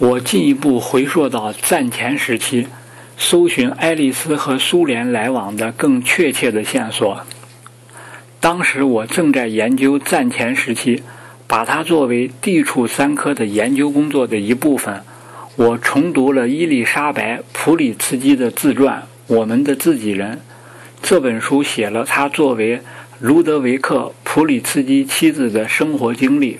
我进一步回溯到战前时期，搜寻爱丽丝和苏联来往的更确切的线索。当时我正在研究战前时期，把它作为地处三科的研究工作的一部分。我重读了伊丽莎白·普里茨基的自传《我们的自己人》。这本书写了他作为卢德维克·普里茨基妻子的生活经历。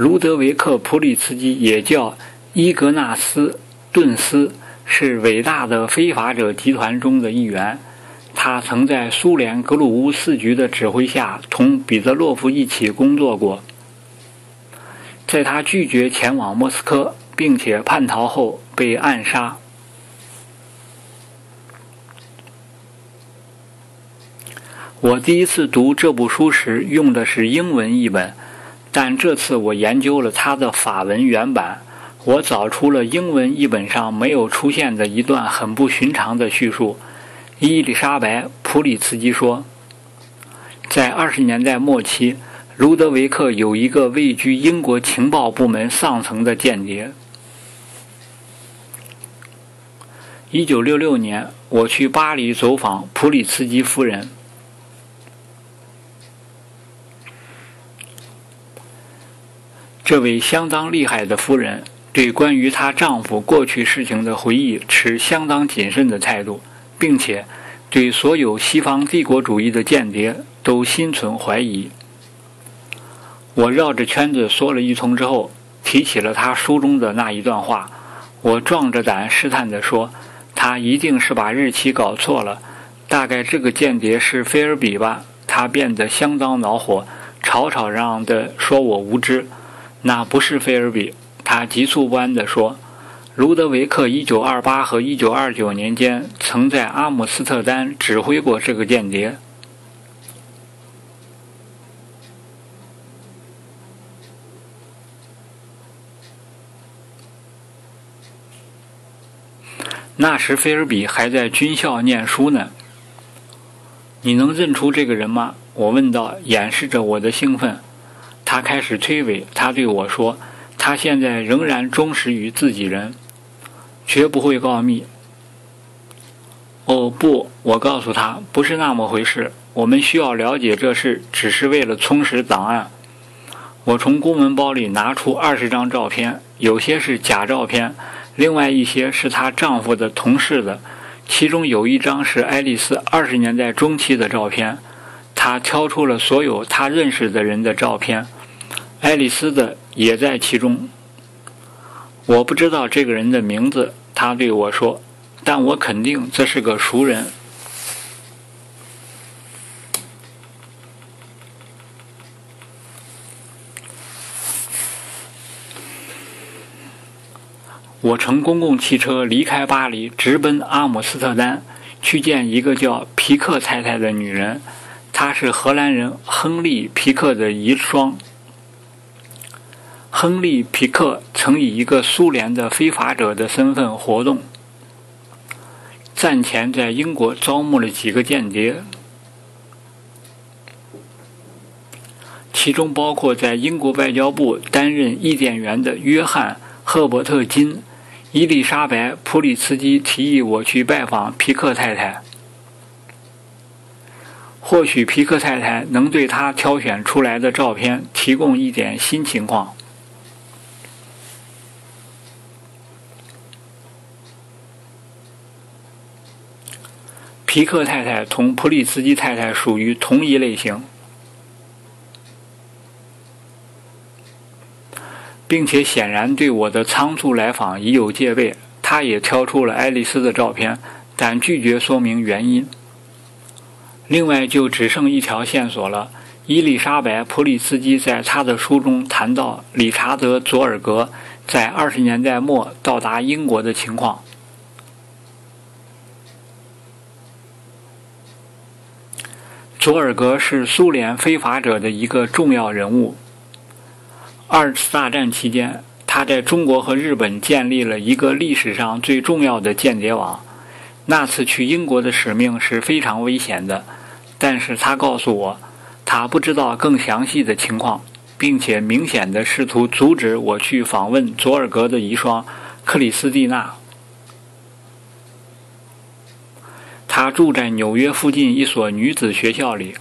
卢德维克·普里茨基也叫伊格纳斯·顿斯，是伟大的非法者集团中的一员。他曾在苏联格鲁乌斯局的指挥下同彼得洛夫一起工作过。在他拒绝前往莫斯科并且叛逃后被暗杀。我第一次读这部书时用的是英文译本。但这次我研究了它的法文原版，我找出了英文译本上没有出现的一段很不寻常的叙述。伊丽莎白·普里茨基说，在二十年代末期，卢德维克有一个位居英国情报部门上层的间谍。一九六六年，我去巴黎走访普里茨基夫人。这位相当厉害的夫人对关于她丈夫过去事情的回忆持相当谨慎的态度，并且对所有西方帝国主义的间谍都心存怀疑。我绕着圈子说了一通之后，提起了他书中的那一段话。我壮着胆试探地说：“他一定是把日期搞错了，大概这个间谍是菲尔比吧？”他变得相当恼火，吵吵嚷嚷地说我无知。那不是菲尔比，他急促不安地说：“卢德维克1928和1929年间曾在阿姆斯特丹指挥过这个间谍。”那时菲尔比还在军校念书呢。你能认出这个人吗？我问道，掩饰着我的兴奋。他开始推诿，他对我说：“他现在仍然忠实于自己人，绝不会告密。”哦，不，我告诉他，不是那么回事。我们需要了解这事，只是为了充实档案。我从公文包里拿出二十张照片，有些是假照片，另外一些是她丈夫的同事的。其中有一张是爱丽丝二十年代中期的照片，他挑出了所有他认识的人的照片。爱丽丝的也在其中。我不知道这个人的名字，他对我说，但我肯定这是个熟人。我乘公共汽车离开巴黎，直奔阿姆斯特丹，去见一个叫皮克太太的女人，她是荷兰人亨利·皮克的遗孀。亨利·皮克曾以一个苏联的非法者的身份活动，战前在英国招募了几个间谍，其中包括在英国外交部担任译电员的约翰·赫伯特·金。伊丽莎白·普里茨基提议我去拜访皮克太太，或许皮克太太能对他挑选出来的照片提供一点新情况。皮克太太同普里茨基太太属于同一类型，并且显然对我的仓促来访已有戒备。他也挑出了爱丽丝的照片，但拒绝说明原因。另外，就只剩一条线索了：伊丽莎白·普里茨基在他的书中谈到理查德·佐尔格在二十年代末到达英国的情况。佐尔格是苏联非法者的一个重要人物。二次大战期间，他在中国和日本建立了一个历史上最重要的间谍网。那次去英国的使命是非常危险的，但是他告诉我，他不知道更详细的情况。并且明显的试图阻止我去访问佐尔格的遗孀克里斯蒂娜。她住在纽约附近一所女子学校里。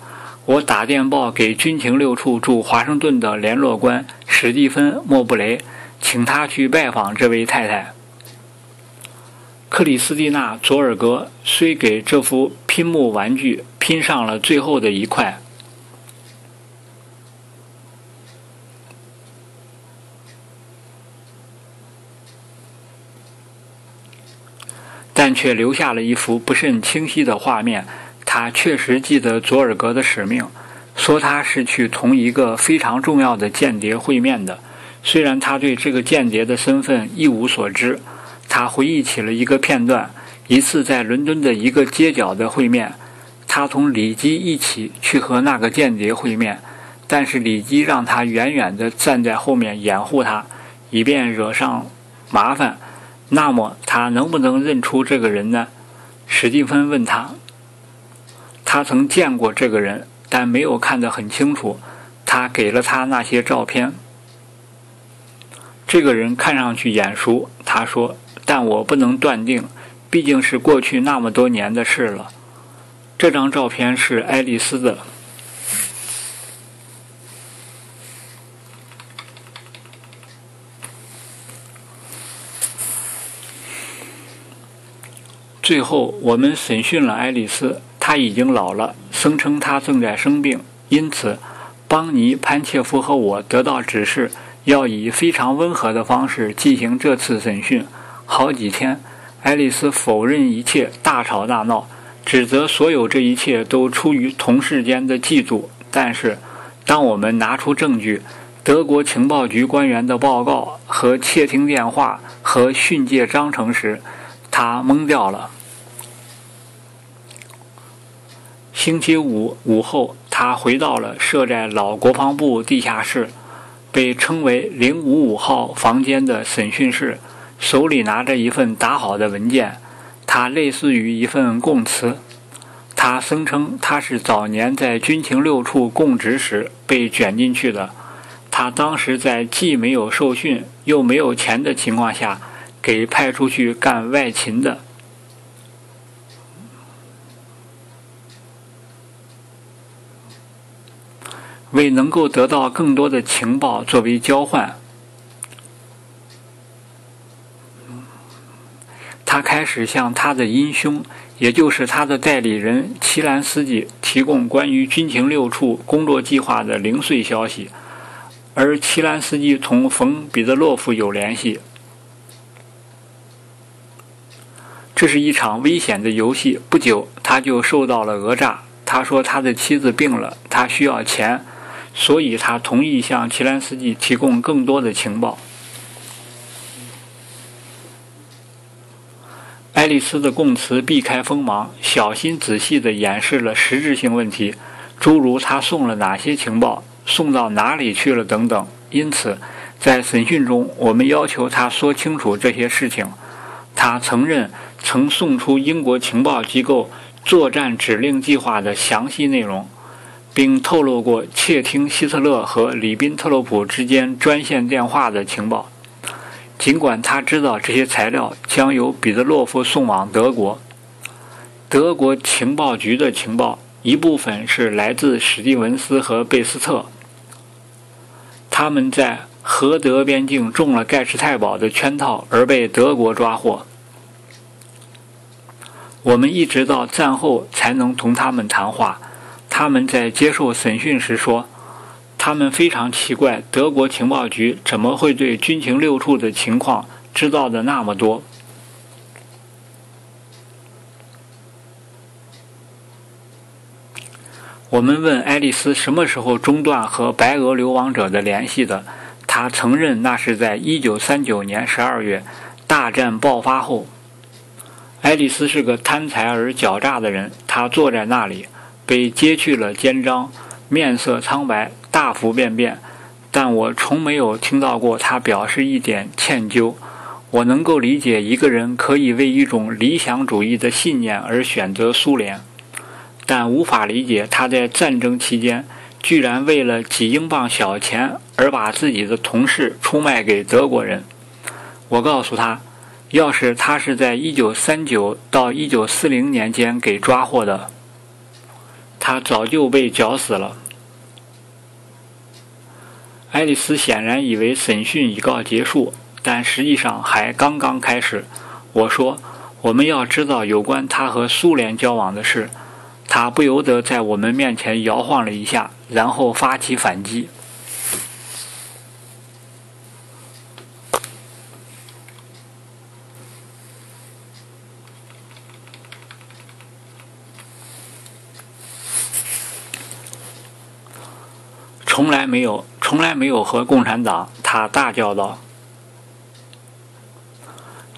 我打电报给军情六处驻华盛顿的联络官史蒂芬·莫布雷，请他去拜访这位太太。克里斯蒂娜·佐尔格虽给这幅拼木玩具拼上了最后的一块，却留下了一幅不甚清晰的画面。他确实记得佐尔格的使命，说他是去同一个非常重要的间谍会面的。虽然他对这个间谍的身份一无所知，他回忆起了一个片段：一次在伦敦的一个街角的会面，他同李基一起去和那个间谍会面，但是李基让他远远地站在后面掩护他，以便惹上麻烦。那么他能不能认出这个人呢？史蒂芬问他。他曾见过这个人，但没有看得很清楚。他给了他那些照片。这个人看上去眼熟，他说，但我不能断定，毕竟是过去那么多年的事了。这张照片是爱丽丝的。最后，我们审讯了爱丽丝。她已经老了，声称她正在生病，因此，邦尼·潘切夫和我得到指示，要以非常温和的方式进行这次审讯。好几天，爱丽丝否认一切，大吵大闹，指责所有这一切都出于同事间的嫉妒。但是，当我们拿出证据，德国情报局官员的报告和窃听电话和训诫章程时，他懵掉了。星期五午后，他回到了设在老国防部地下室，被称为“零五五号房间”的审讯室，手里拿着一份打好的文件，它类似于一份供词。他声称他是早年在军情六处供职时被卷进去的。他当时在既没有受训又没有钱的情况下，给派出去干外勤的。为能够得到更多的情报作为交换，他开始向他的阴兄，也就是他的代理人齐兰斯基提供关于军情六处工作计划的零碎消息，而齐兰斯基同冯彼得洛夫有联系。这是一场危险的游戏。不久，他就受到了讹诈。他说他的妻子病了，他需要钱。所以他同意向齐兰斯基提供更多的情报。爱丽丝的供词避开锋芒，小心仔细地演示了实质性问题，诸如他送了哪些情报、送到哪里去了等等。因此，在审讯中，我们要求他说清楚这些事情。他承认曾送出英国情报机构作战指令计划的详细内容。并透露过窃听希特勒和里宾特洛普之间专线电话的情报，尽管他知道这些材料将由彼得洛夫送往德国。德国情报局的情报一部分是来自史蒂文斯和贝斯特，他们在荷德边境中了盖世太保的圈套而被德国抓获。我们一直到战后才能同他们谈话。他们在接受审讯时说：“他们非常奇怪，德国情报局怎么会对军情六处的情况知道的那么多。”我们问爱丽丝什么时候中断和白俄流亡者的联系的，她承认那是在1939年12月，大战爆发后。爱丽丝是个贪财而狡诈的人，她坐在那里。被揭去了肩章，面色苍白，大腹便便，但我从没有听到过他表示一点歉疚。我能够理解一个人可以为一种理想主义的信念而选择苏联，但无法理解他在战争期间居然为了几英镑小钱而把自己的同事出卖给德国人。我告诉他，要是他是在1939到1940年间给抓获的，他早就被绞死了。爱丽丝显然以为审讯已告结束，但实际上还刚刚开始。我说：“我们要知道有关他和苏联交往的事。”他不由得在我们面前摇晃了一下，然后发起反击。从来没有，从来没有和共产党！他大叫道。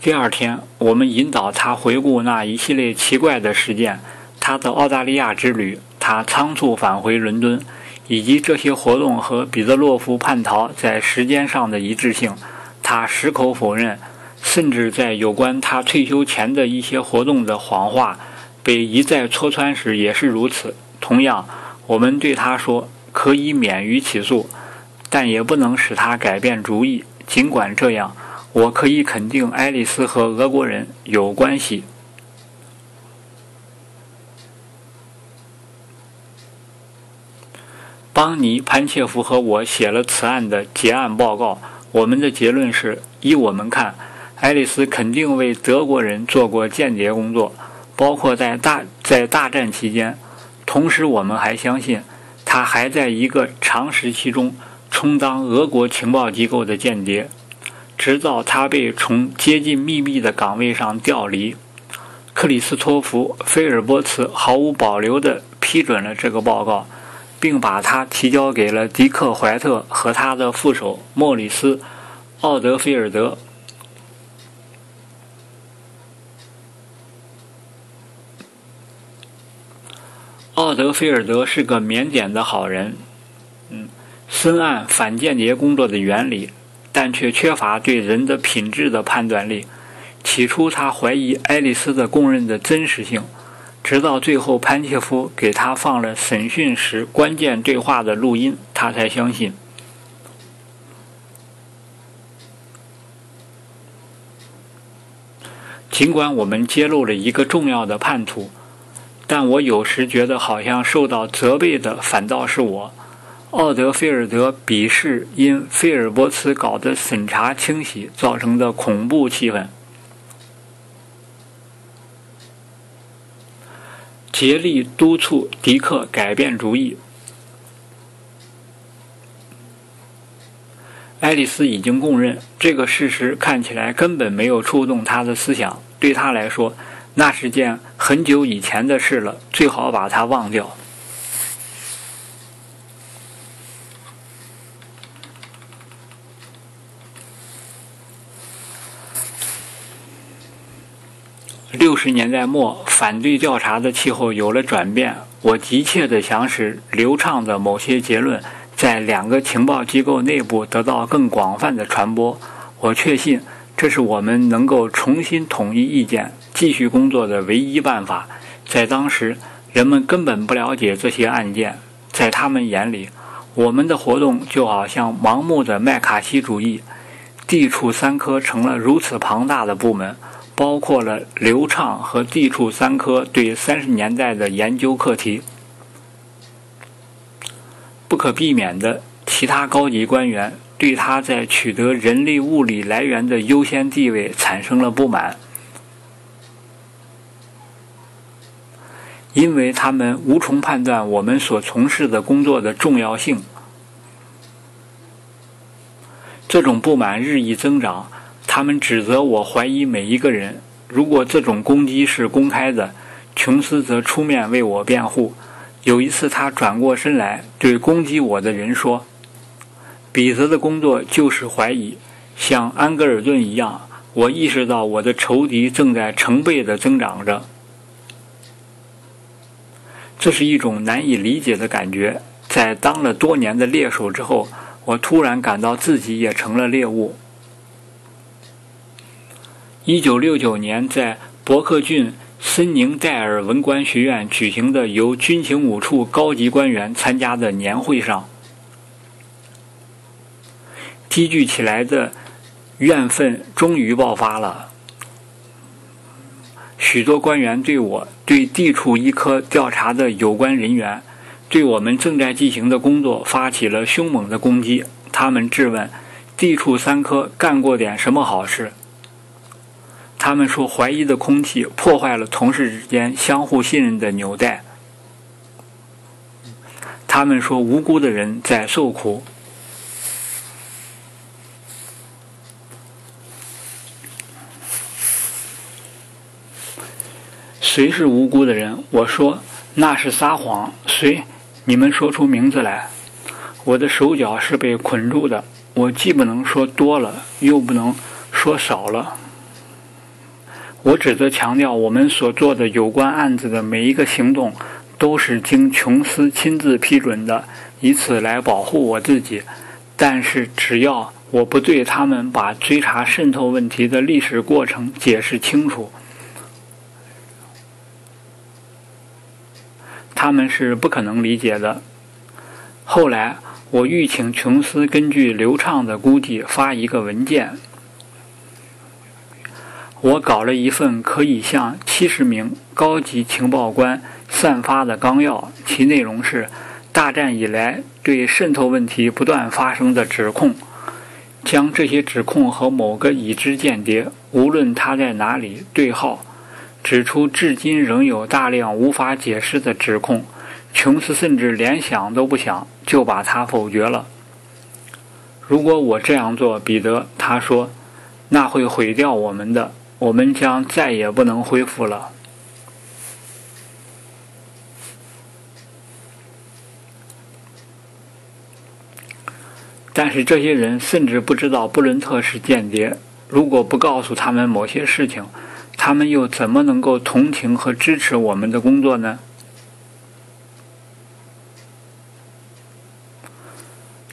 第二天，我们引导他回顾那一系列奇怪的事件。他的澳大利亚之旅，他仓促返回伦敦，以及这些活动和彼得洛夫叛逃在时间上的一致性，他矢口否认。甚至在有关他退休前的一些活动的谎话被一再戳穿时也是如此。同样，我们对他说可以免于起诉，但也不能使他改变主意。尽管这样，我可以肯定爱丽丝和俄国人有关系。邦尼·潘切夫和我写了此案的结案报告。我们的结论是：依我们看，爱丽丝肯定为德国人做过间谍工作，包括在大在大战期间。同时，我们还相信，他还在一个长时期中充当俄国情报机构的间谍，直到他被从接近秘密的岗位上调离。克里斯托弗·菲尔波茨毫无保留地批准了这个报告。并把它提交给了迪克·怀特和他的副手莫里斯·奥德菲尔德。奥德菲尔德是个腼腆的好人，嗯，深谙反间谍工作的原理，但却缺乏对人的品质的判断力。起初，他怀疑爱丽丝的供认的真实性。直到最后，潘切夫给他放了审讯时关键对话的录音，他才相信。尽管我们揭露了一个重要的叛徒，但我有时觉得好像受到责备的反倒是我。奥德菲尔德鄙视因菲尔伯茨搞的审查清洗造成的恐怖气氛。竭力督促迪克改变主意。爱丽丝已经供认，这个事实看起来根本没有触动她的思想。对她来说，那是件很久以前的事了，最好把它忘掉。六十年代末，反对调查的气候有了转变。我急切地想使流畅的某些结论在两个情报机构内部得到更广泛的传播。我确信，这是我们能够重新统一意见、继续工作的唯一办法。在当时，人们根本不了解这些案件，在他们眼里，我们的活动就好像盲目的麦卡锡主义。地处三科成了如此庞大的部门。包括了流畅和地处三科对三十年代的研究课题。不可避免的，其他高级官员对他在取得人力物力来源的优先地位产生了不满，因为他们无从判断我们所从事的工作的重要性。这种不满日益增长。他们指责我怀疑每一个人。如果这种攻击是公开的，琼斯则出面为我辩护。有一次，他转过身来对攻击我的人说：“彼得的工作就是怀疑，像安格尔顿一样。”我意识到我的仇敌正在成倍地增长着。这是一种难以理解的感觉。在当了多年的猎手之后，我突然感到自己也成了猎物。一九六九年，在伯克郡森宁戴尔文官学院举行的由军情五处高级官员参加的年会上，积聚起来的怨愤终于爆发了。许多官员对我、对地处一科调查的有关人员、对我们正在进行的工作发起了凶猛的攻击。他们质问地处三科干过点什么好事。他们说，怀疑的空气破坏了同事之间相互信任的纽带。他们说，无辜的人在受苦。谁是无辜的人？我说那是撒谎。谁？你们说出名字来。我的手脚是被捆住的，我既不能说多了，又不能说少了。我只得强调，我们所做的有关案子的每一个行动，都是经琼斯亲自批准的，以此来保护我自己。但是，只要我不对他们把追查渗透问题的历史过程解释清楚。他们是不可能理解的。后来，我欲请琼斯根据流畅的估计发一个文件。我搞了一份可以向七十名高级情报官散发的纲要，其内容是：大战以来对渗透问题不断发生的指控，将这些指控和某个已知间谍，无论他在哪里对号。指出，至今仍有大量无法解释的指控，琼斯甚至连想都不想就把它否决了。如果我这样做，彼得，他说，那会毁掉我们的，我们将再也不能恢复了。但是这些人甚至不知道布伦特是间谍，如果不告诉他们某些事情。他们又怎么能够同情和支持我们的工作呢？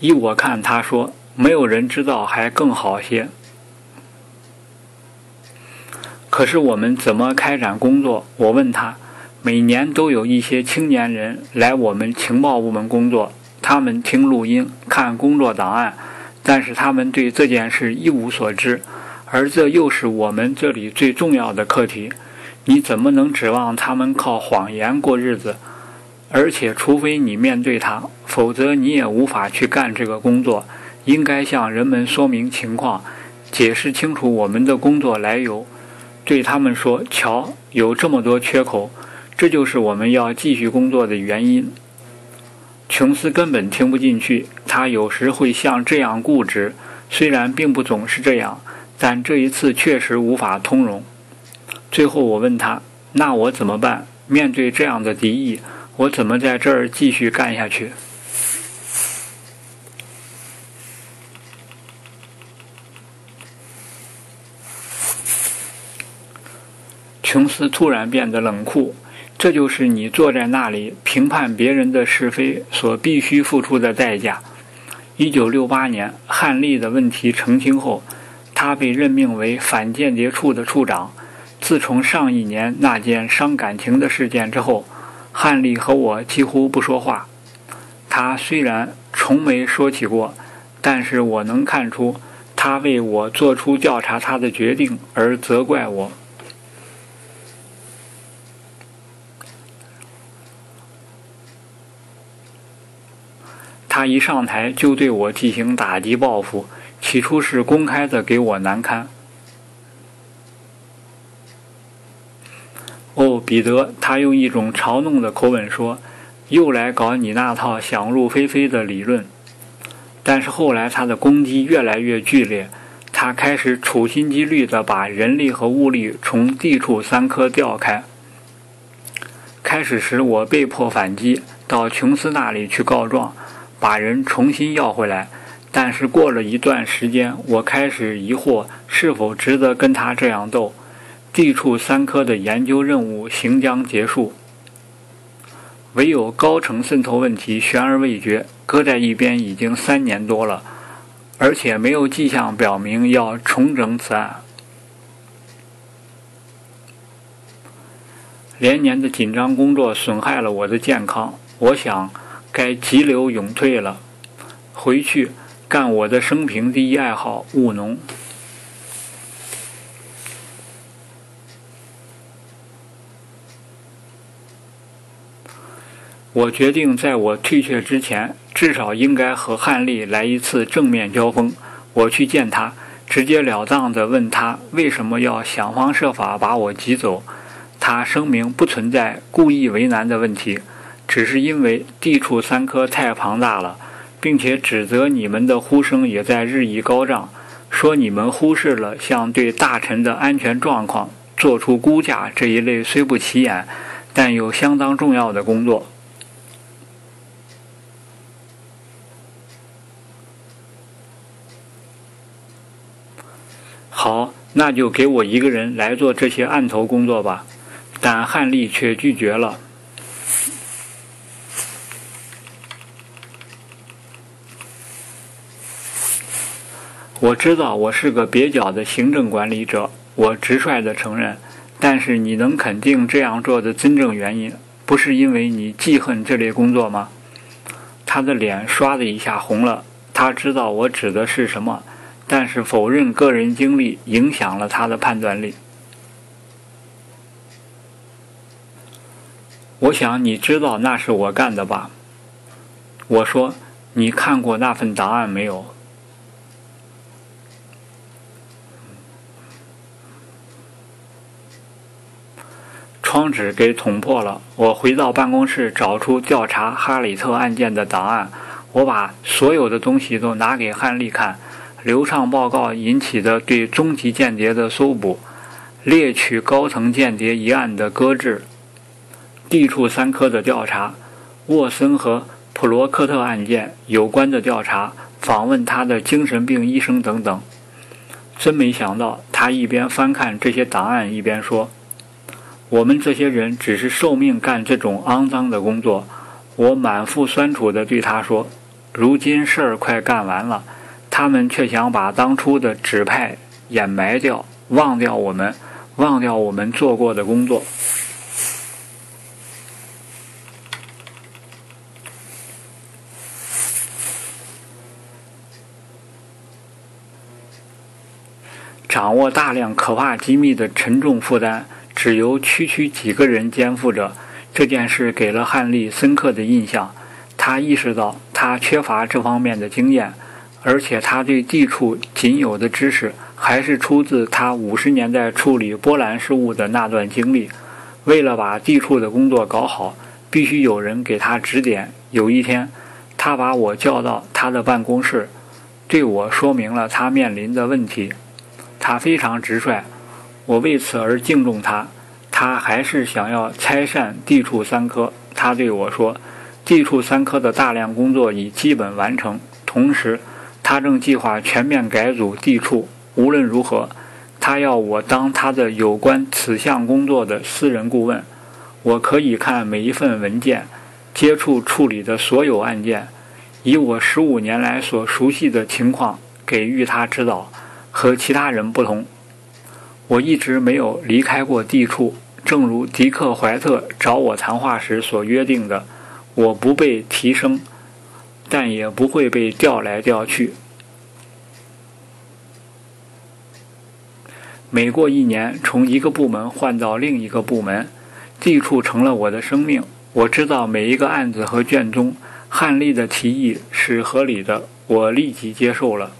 依我看，他说没有人知道还更好些。可是我们怎么开展工作？我问他。每年都有一些青年人来我们情报部门工作，他们听录音、看工作档案，但是他们对这件事一无所知。而这又是我们这里最重要的课题，你怎么能指望他们靠谎言过日子？而且，除非你面对他，否则你也无法去干这个工作。应该向人们说明情况，解释清楚我们的工作来由，对他们说：“瞧，有这么多缺口，这就是我们要继续工作的原因。”琼斯根本听不进去，他有时会像这样固执，虽然并不总是这样。但这一次确实无法通融。最后我问他：“那我怎么办？面对这样的敌意，我怎么在这儿继续干下去？”琼斯突然变得冷酷。这就是你坐在那里评判别人的是非所必须付出的代价。一九六八年，汉利的问题澄清后。他被任命为反间谍处的处长。自从上一年那件伤感情的事件之后，汉利和我几乎不说话。他虽然从没说起过，但是我能看出他为我做出调查他的决定而责怪我。他一上台就对我进行打击报复。起初是公开的给我难堪。哦，彼得，他用一种嘲弄的口吻说：“又来搞你那套想入非非的理论。”但是后来他的攻击越来越剧烈，他开始处心积虑地把人力和物力从地处三科调开。开始时我被迫反击，到琼斯那里去告状，把人重新要回来。但是过了一段时间，我开始疑惑是否值得跟他这样斗。地处三科的研究任务行将结束，唯有高层渗透问题悬而未决，搁在一边已经三年多了，而且没有迹象表明要重整此案。连年的紧张工作损害了我的健康，我想该急流勇退了，回去干我的生平第一爱好——务农。我决定在我退却之前，至少应该和汉丽来一次正面交锋。我去见他，直截了当地问他为什么要想方设法把我挤走。他声明不存在故意为难的问题，只是因为地处三科太庞大了，并且指责你们的呼声也在日益高涨，说你们忽视了像对大臣的安全状况做出估价这一类虽不起眼，但又相当重要的工作。好，那就给我一个人来做这些案头工作吧。但汉丽却拒绝了。我知道我是个蹩脚的行政管理者，我直率地承认。但是你能肯定这样做的真正原因，不是因为你记恨这类工作吗？他的脸唰的一下红了。他知道我指的是什么。但是否认个人经历影响了他的判断力。我想你知道那是我干的吧？我说：“你看过那份档案没有？”窗纸给捅破了。我回到办公室，找出调查哈里特案件的档案。我把所有的东西都拿给汉丽看。流畅报告引起的对中级间谍的搜捕，猎取高层间谍一案的搁置，地处三科的调查，沃森和普罗克特案件有关的调查，访问他的精神病医生等等。真没想到，他一边翻看这些档案，一边说：“我们这些人只是受命干这种肮脏的工作。”我满腹酸楚地对他说：“如今事儿快干完了。”他们却想把当初的指派掩埋掉，忘掉我们，忘掉我们做过的工作。掌握大量可怕机密的沉重负担，只由区区几个人肩负着。这件事给了汉利深刻的印象，他意识到他缺乏这方面的经验。而且他对地处仅有的知识，还是出自他五十年代处理波兰事务的那段经历。为了把地处的工作搞好，必须有人给他指点。有一天，他把我叫到他的办公室，对我说明了他面临的问题。他非常直率，我为此而敬重他。他还是想要拆散地处三科。他对我说：“地处三科的大量工作已基本完成，同时。”他正计划全面改组地处。无论如何，他要我当他的有关此项工作的私人顾问。我可以看每一份文件，接触处理的所有案件，以我十五年来所熟悉的情况给予他指导。和其他人不同，我一直没有离开过地处。正如迪克·怀特找我谈话时所约定的，我不被提升。但也不会被调来调去。每过一年，从一个部门换到另一个部门，地处成了我的生命。我知道每一个案子和卷宗，汉丽的提议是合理的，我立即接受了。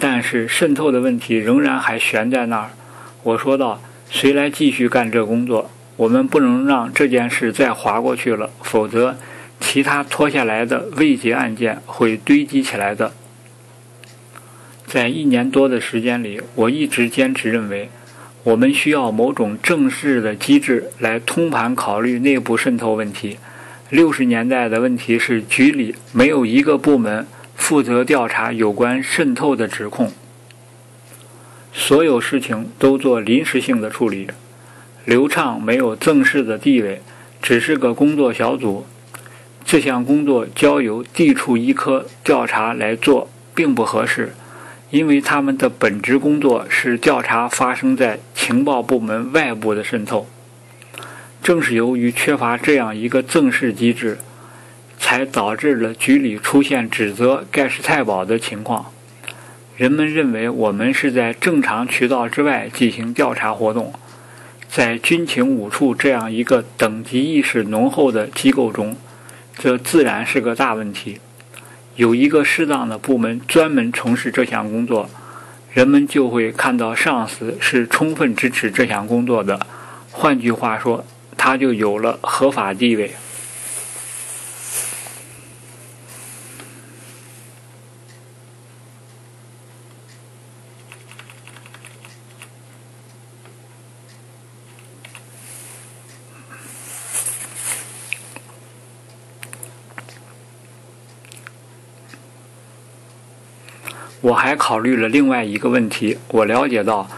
但是渗透的问题仍然还悬在那儿。我说道：“谁来继续干这工作？我们不能让这件事再划过去了，否则……”其他拖下来的未结案件会堆积起来的。在一年多的时间里，我一直坚持认为，我们需要某种正式的机制来通盘考虑内部渗透问题。六十年代的问题是，局里没有一个部门负责调查有关渗透的指控，所有事情都做临时性的处理。刘畅没有正式的地位，只是个工作小组。这项工作交由地处一科调查来做并不合适，因为他们的本职工作是调查发生在情报部门外部的渗透。正是由于缺乏这样一个正式机制，才导致了局里出现指责盖世太保的情况。人们认为我们是在正常渠道之外进行调查活动。在军情五处这样一个等级意识浓厚的机构中，这自然是个大问题。有一个适当的部门专门从事这项工作，人们就会看到上司是充分支持这项工作的。换句话说，他就有了合法地位。我还考虑了另外一个问题。我了解到，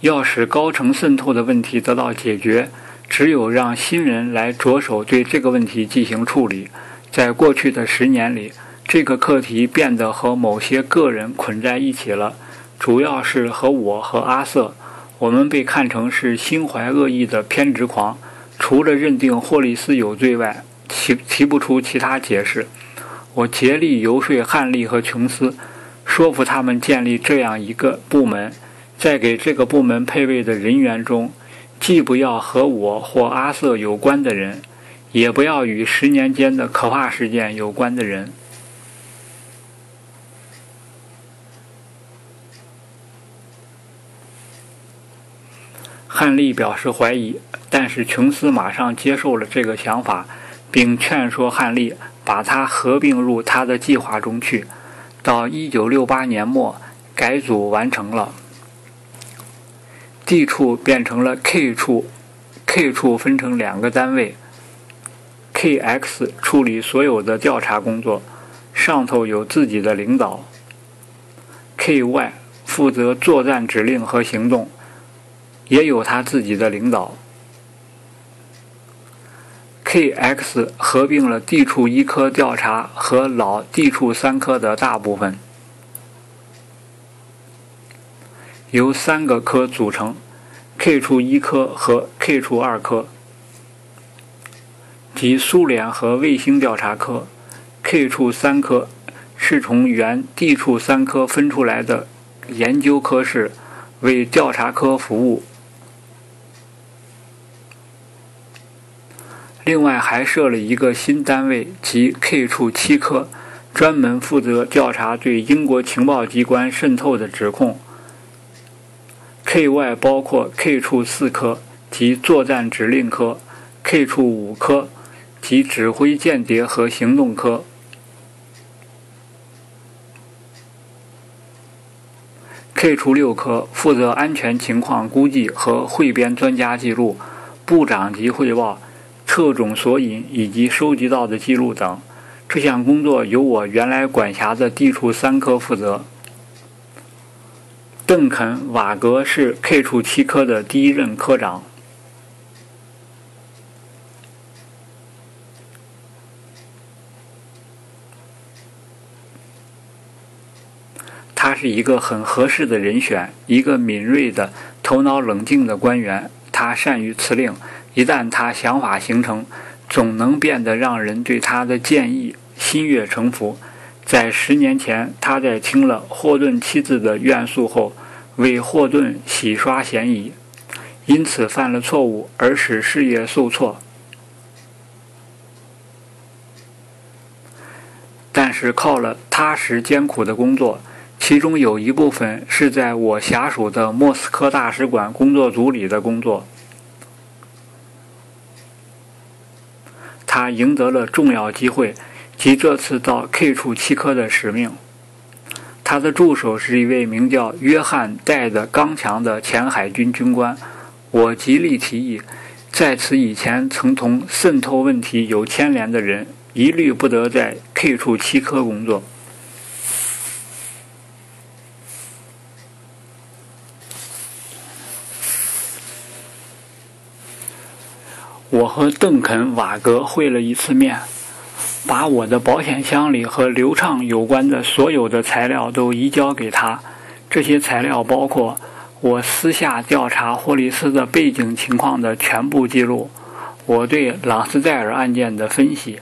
要使高层渗透的问题得到解决，只有让新人来着手对这个问题进行处理。在过去的十年里，这个课题变得和某些个人捆在一起了，主要是和我和阿瑟。我们被看成是心怀恶意的偏执狂，除了认定霍利斯有罪外，提提不出其他解释。我竭力游说汉利和琼斯。说服他们建立这样一个部门，在给这个部门配备的人员中，既不要和我或阿瑟有关的人，也不要与十年间的可怕事件有关的人。汉利表示怀疑，但是琼斯马上接受了这个想法，并劝说汉利把它合并入他的计划中去。到一九六八年末，改组完成了，D 处变成了 K 处，K 处分成两个单位，KX 处理所有的调查工作，上头有自己的领导；KY 负责作战指令和行动，也有他自己的领导。KX 合并了 D 处一科调查和老 D 处三科的大部分，由三个科组成：K 处一科和 K 处二科，即苏联和卫星调查科。K 处三科是从原 D 处三科分出来的研究科室，为调查科服务。另外还设了一个新单位，即 K 处七科，专门负责调查对英国情报机关渗透的指控。K 外包括 K 处四科，即作战指令科；K 处五科，即指挥间谍和行动科；K 处六科负责安全情况估计和汇编专家记录、部长级汇报。特种索引以及收集到的记录等，这项工作由我原来管辖的地处三科负责。邓肯·瓦格是 K 处七科的第一任科长。他是一个很合适的人选，一个敏锐的、头脑冷静的官员。他善于辞令。一旦他想法形成，总能变得让人对他的建议心悦诚服。在十年前，他在听了霍顿妻子的怨诉后，为霍顿洗刷嫌疑，因此犯了错误而使事业受挫。但是靠了踏实艰苦的工作，其中有一部分是在我辖属的莫斯科大使馆工作组里的工作。他赢得了重要机会，即这次到 K 处七科的使命。他的助手是一位名叫约翰·戴的刚强的前海军军官。我极力提议，在此以前曾同渗透问题有牵连的人，一律不得在 K 处七科工作。我和邓肯·瓦格会了一次面，把我的保险箱里和流畅有关的所有的材料都移交给他。这些材料包括我私下调查霍利斯的背景情况的全部记录，我对朗斯戴尔案件的分析，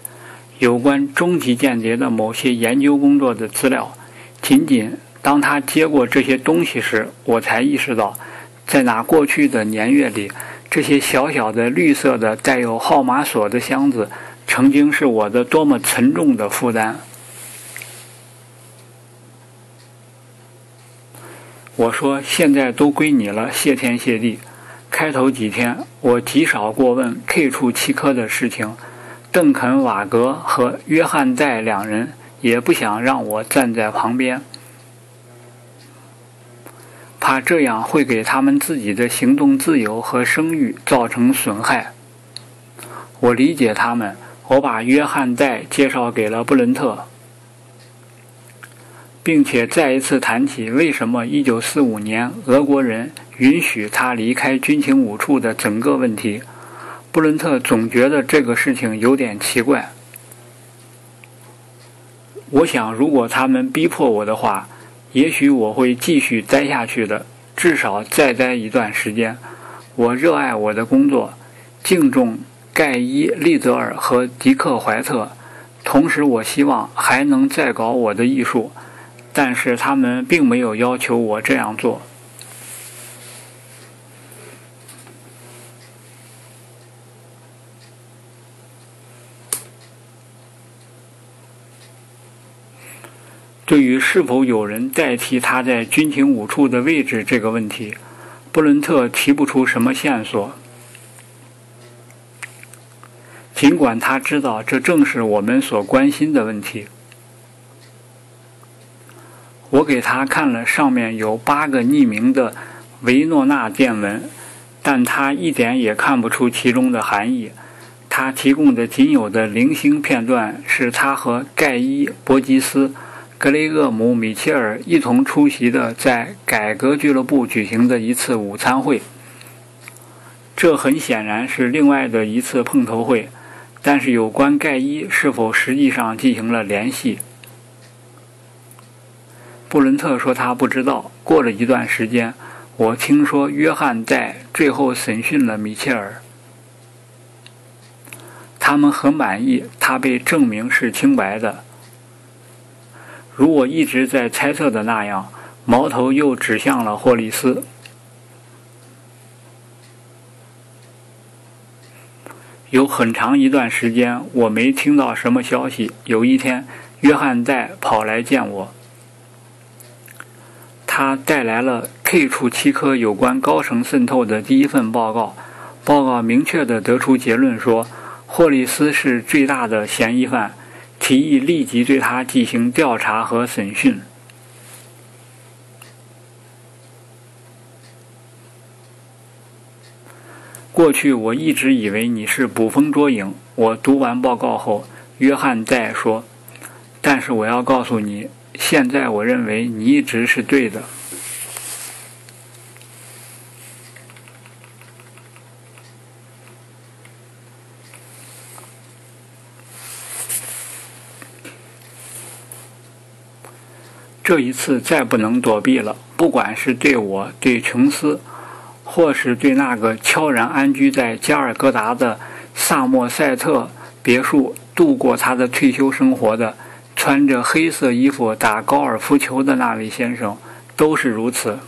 有关终极间谍的某些研究工作的资料。仅仅当他接过这些东西时，我才意识到，在那过去的年月里，这些小小的绿色的带有号码锁的箱子，曾经是我的多么沉重的负担。我说：“现在都归你了，谢天谢地。”开头几天，我极少过问 K 处七科的事情。邓肯·瓦格和约翰·戴两人也不想让我站在旁边，怕这样会给他们自己的行动自由和声誉造成损害。我理解他们，我把约翰·戴介绍给了布伦特。并且再一次谈起为什么1945年俄国人允许他离开军情五处的整个问题，布伦特总觉得这个事情有点奇怪。我想，如果他们逼迫我的话，也许我会继续待下去的，至少再待一段时间。我热爱我的工作，敬重盖伊·利泽尔和迪克·怀特，同时我希望还能再搞我的艺术。但是他们并没有要求我这样做。对于是否有人代替他在军情五处的位置这个问题，布伦特提不出什么线索。尽管他知道这正是我们所关心的问题。我给他看了上面有八个匿名的维诺纳电文，但他一点也看不出其中的含义。他提供的仅有的零星片段是他和盖伊·伯吉斯·格雷厄姆·米切尔一同出席的在改革俱乐部举行的一次午餐会。这很显然是另外的一次碰头会，但是有关盖伊是否实际上进行了联系？布伦特说他不知道。过了一段时间，我听说约翰在最后审讯了米切尔。他们很满意，他被证明是清白的。如我一直在猜测的那样，矛头又指向了霍利斯。有很长一段时间，我没听到什么消息。有一天，约翰在跑来见我。他带来了 K 处七科有关高层渗透的第一份报告。报告明确地得出结论说，霍利斯是最大的嫌疑犯，提议立即对他进行调查和审讯。过去我一直以为你是捕风捉影。我读完报告后，约翰再说：“但是我要告诉你。”现在我认为你一直是对的。这一次再不能躲避了，不管是对我、对琼斯，或是对那个悄然安居在加尔各答的萨默塞特别墅度过他的退休生活的。穿着黑色衣服打高尔夫球的那位先生，都是如此。